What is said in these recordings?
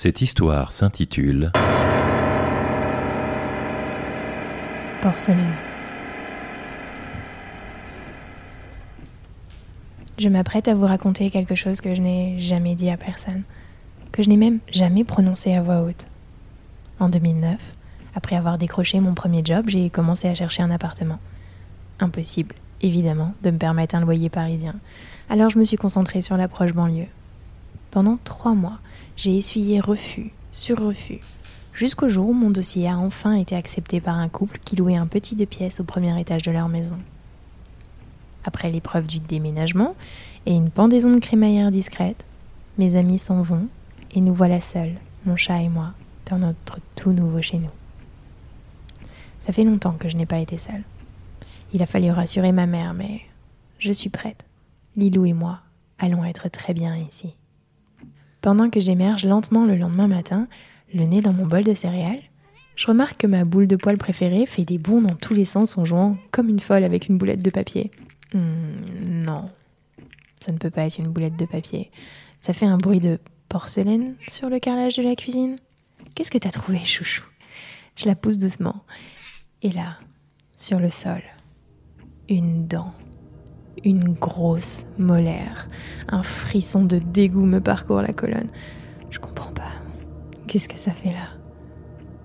Cette histoire s'intitule Porcelaine. Je m'apprête à vous raconter quelque chose que je n'ai jamais dit à personne, que je n'ai même jamais prononcé à voix haute. En 2009, après avoir décroché mon premier job, j'ai commencé à chercher un appartement. Impossible, évidemment, de me permettre un loyer parisien. Alors je me suis concentrée sur l'approche banlieue. Pendant trois mois, j'ai essuyé refus sur refus, jusqu'au jour où mon dossier a enfin été accepté par un couple qui louait un petit deux pièces au premier étage de leur maison. Après l'épreuve du déménagement et une pendaison de crémaillère discrète, mes amis s'en vont et nous voilà seuls, mon chat et moi, dans notre tout nouveau chez nous. Ça fait longtemps que je n'ai pas été seule. Il a fallu rassurer ma mère, mais je suis prête. Lilou et moi allons être très bien ici. Pendant que j'émerge lentement le lendemain matin, le nez dans mon bol de céréales, je remarque que ma boule de poil préférée fait des bonds dans tous les sens en jouant comme une folle avec une boulette de papier. Hmm, non, ça ne peut pas être une boulette de papier. Ça fait un bruit de porcelaine sur le carrelage de la cuisine. Qu'est-ce que t'as trouvé, chouchou? Je la pousse doucement. Et là, sur le sol, une dent une grosse molaire. Un frisson de dégoût me parcourt la colonne. Je comprends pas. Qu'est-ce que ça fait là?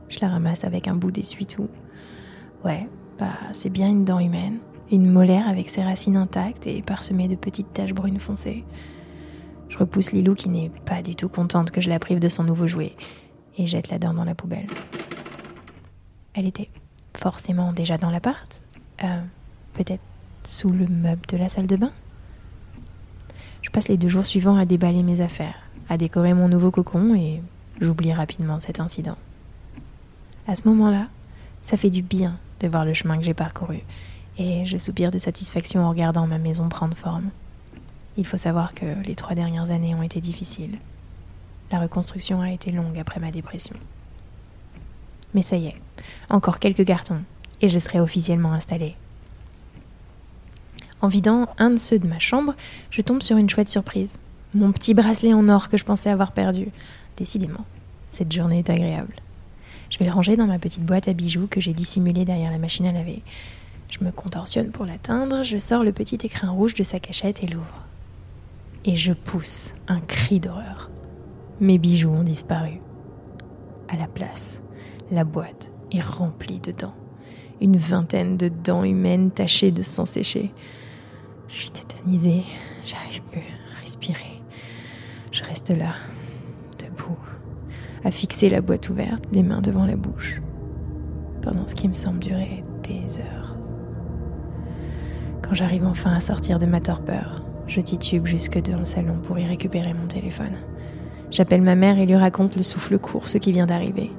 Je la ramasse avec un bout d'essuie-tout. Ouais, bah c'est bien une dent humaine. Une molaire avec ses racines intactes et parsemée de petites taches brunes foncées. Je repousse Lilou qui n'est pas du tout contente que je la prive de son nouveau jouet et jette la dent dans la poubelle. Elle était forcément déjà dans l'appart. Euh, peut-être sous le meuble de la salle de bain. Je passe les deux jours suivants à déballer mes affaires, à décorer mon nouveau cocon et j'oublie rapidement cet incident. À ce moment-là, ça fait du bien de voir le chemin que j'ai parcouru et je soupire de satisfaction en regardant ma maison prendre forme. Il faut savoir que les trois dernières années ont été difficiles. La reconstruction a été longue après ma dépression. Mais ça y est, encore quelques cartons et je serai officiellement installée. En vidant un de ceux de ma chambre, je tombe sur une chouette surprise. Mon petit bracelet en or que je pensais avoir perdu. Décidément, cette journée est agréable. Je vais le ranger dans ma petite boîte à bijoux que j'ai dissimulée derrière la machine à laver. Je me contorsionne pour l'atteindre, je sors le petit écrin rouge de sa cachette et l'ouvre. Et je pousse un cri d'horreur. Mes bijoux ont disparu. À la place, la boîte est remplie de dents. Une vingtaine de dents humaines tachées de sang séché. Je suis tétanisée, j'arrive plus à respirer. Je reste là, debout, à fixer la boîte ouverte, les mains devant la bouche, pendant ce qui me semble durer des heures. Quand j'arrive enfin à sortir de ma torpeur, je titube jusque dans le salon pour y récupérer mon téléphone. J'appelle ma mère et lui raconte le souffle court, ce qui vient d'arriver.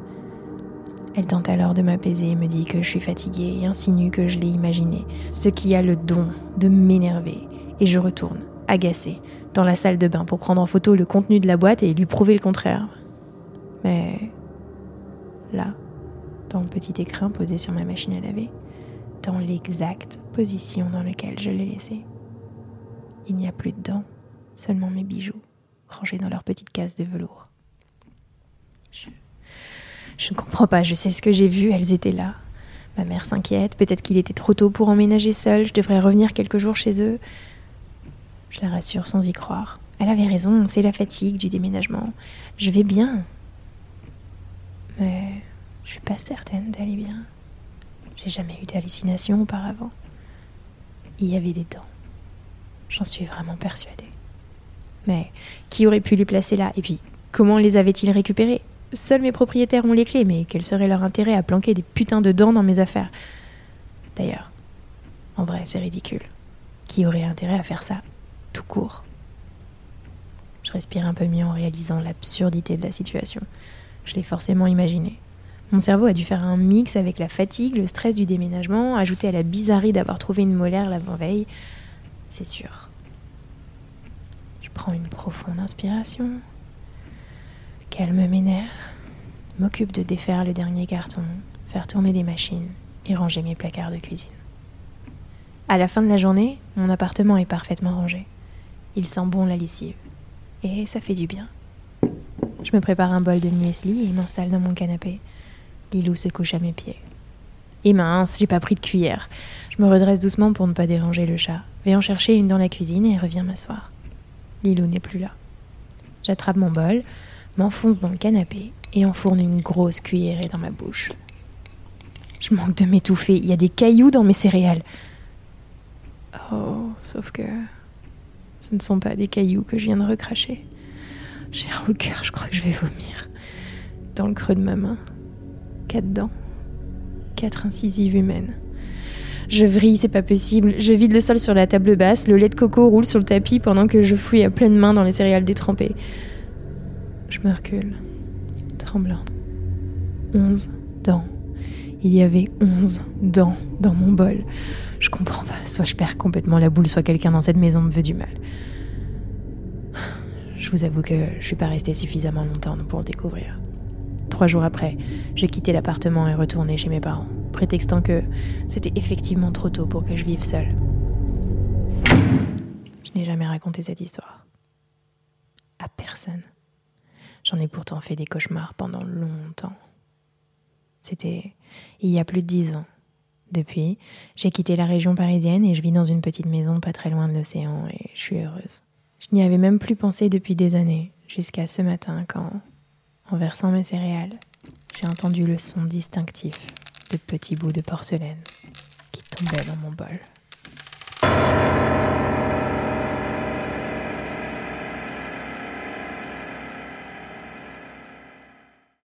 Elle tente alors de m'apaiser et me dit que je suis fatiguée et insinue que je l'ai imaginé, ce qui a le don de m'énerver. Et je retourne, agacée, dans la salle de bain pour prendre en photo le contenu de la boîte et lui prouver le contraire. Mais là, dans le petit écrin posé sur ma machine à laver, dans l'exacte position dans laquelle je l'ai laissé, il n'y a plus de dents, seulement mes bijoux, rangés dans leur petite case de velours. Je ne comprends pas, je sais ce que j'ai vu, elles étaient là. Ma mère s'inquiète, peut-être qu'il était trop tôt pour emménager seule, je devrais revenir quelques jours chez eux. Je la rassure sans y croire. Elle avait raison, c'est la fatigue du déménagement. Je vais bien. Mais je suis pas certaine d'aller bien. J'ai jamais eu d'hallucination auparavant. Il y avait des dents. J'en suis vraiment persuadée. Mais qui aurait pu les placer là? Et puis, comment les avait-il récupérées? Seuls mes propriétaires ont les clés, mais quel serait leur intérêt à planquer des putains de dents dans mes affaires? D'ailleurs, en vrai, c'est ridicule. Qui aurait intérêt à faire ça tout court? Je respire un peu mieux en réalisant l'absurdité de la situation. Je l'ai forcément imaginé. Mon cerveau a dû faire un mix avec la fatigue, le stress du déménagement, ajouté à la bizarrerie d'avoir trouvé une molaire l'avant-veille. C'est sûr. Je prends une profonde inspiration calme mes nerfs, m'occupe de défaire le dernier carton, faire tourner des machines et ranger mes placards de cuisine. À la fin de la journée, mon appartement est parfaitement rangé. Il sent bon la lessive. Et ça fait du bien. Je me prépare un bol de muesli et m'installe dans mon canapé. Lilou se couche à mes pieds. Et mince, j'ai pas pris de cuillère. Je me redresse doucement pour ne pas déranger le chat. Vais en chercher une dans la cuisine et reviens m'asseoir. Lilou n'est plus là. J'attrape mon bol, m'enfonce dans le canapé et enfourne une grosse cuillerée dans ma bouche. Je manque de m'étouffer, il y a des cailloux dans mes céréales. Oh, sauf que ce ne sont pas des cailloux que je viens de recracher. J'ai un cœur, je crois que je vais vomir. Dans le creux de ma main, quatre dents, quatre incisives humaines. Je vrille, c'est pas possible. Je vide le sol sur la table basse, le lait de coco roule sur le tapis pendant que je fouille à pleine main dans les céréales détrempées. Je me recule, tremblant. Onze dents. Il y avait onze dents dans mon bol. Je comprends pas. Soit je perds complètement la boule, soit quelqu'un dans cette maison me veut du mal. Je vous avoue que je suis pas restée suffisamment longtemps pour le découvrir. Trois jours après, j'ai quitté l'appartement et retourné chez mes parents, prétextant que c'était effectivement trop tôt pour que je vive seule. Je n'ai jamais raconté cette histoire. À personne. J'en ai pourtant fait des cauchemars pendant longtemps. C'était il y a plus de dix ans. Depuis, j'ai quitté la région parisienne et je vis dans une petite maison pas très loin de l'océan et je suis heureuse. Je n'y avais même plus pensé depuis des années, jusqu'à ce matin quand, en versant mes céréales, j'ai entendu le son distinctif de petits bouts de porcelaine qui tombaient dans mon bol.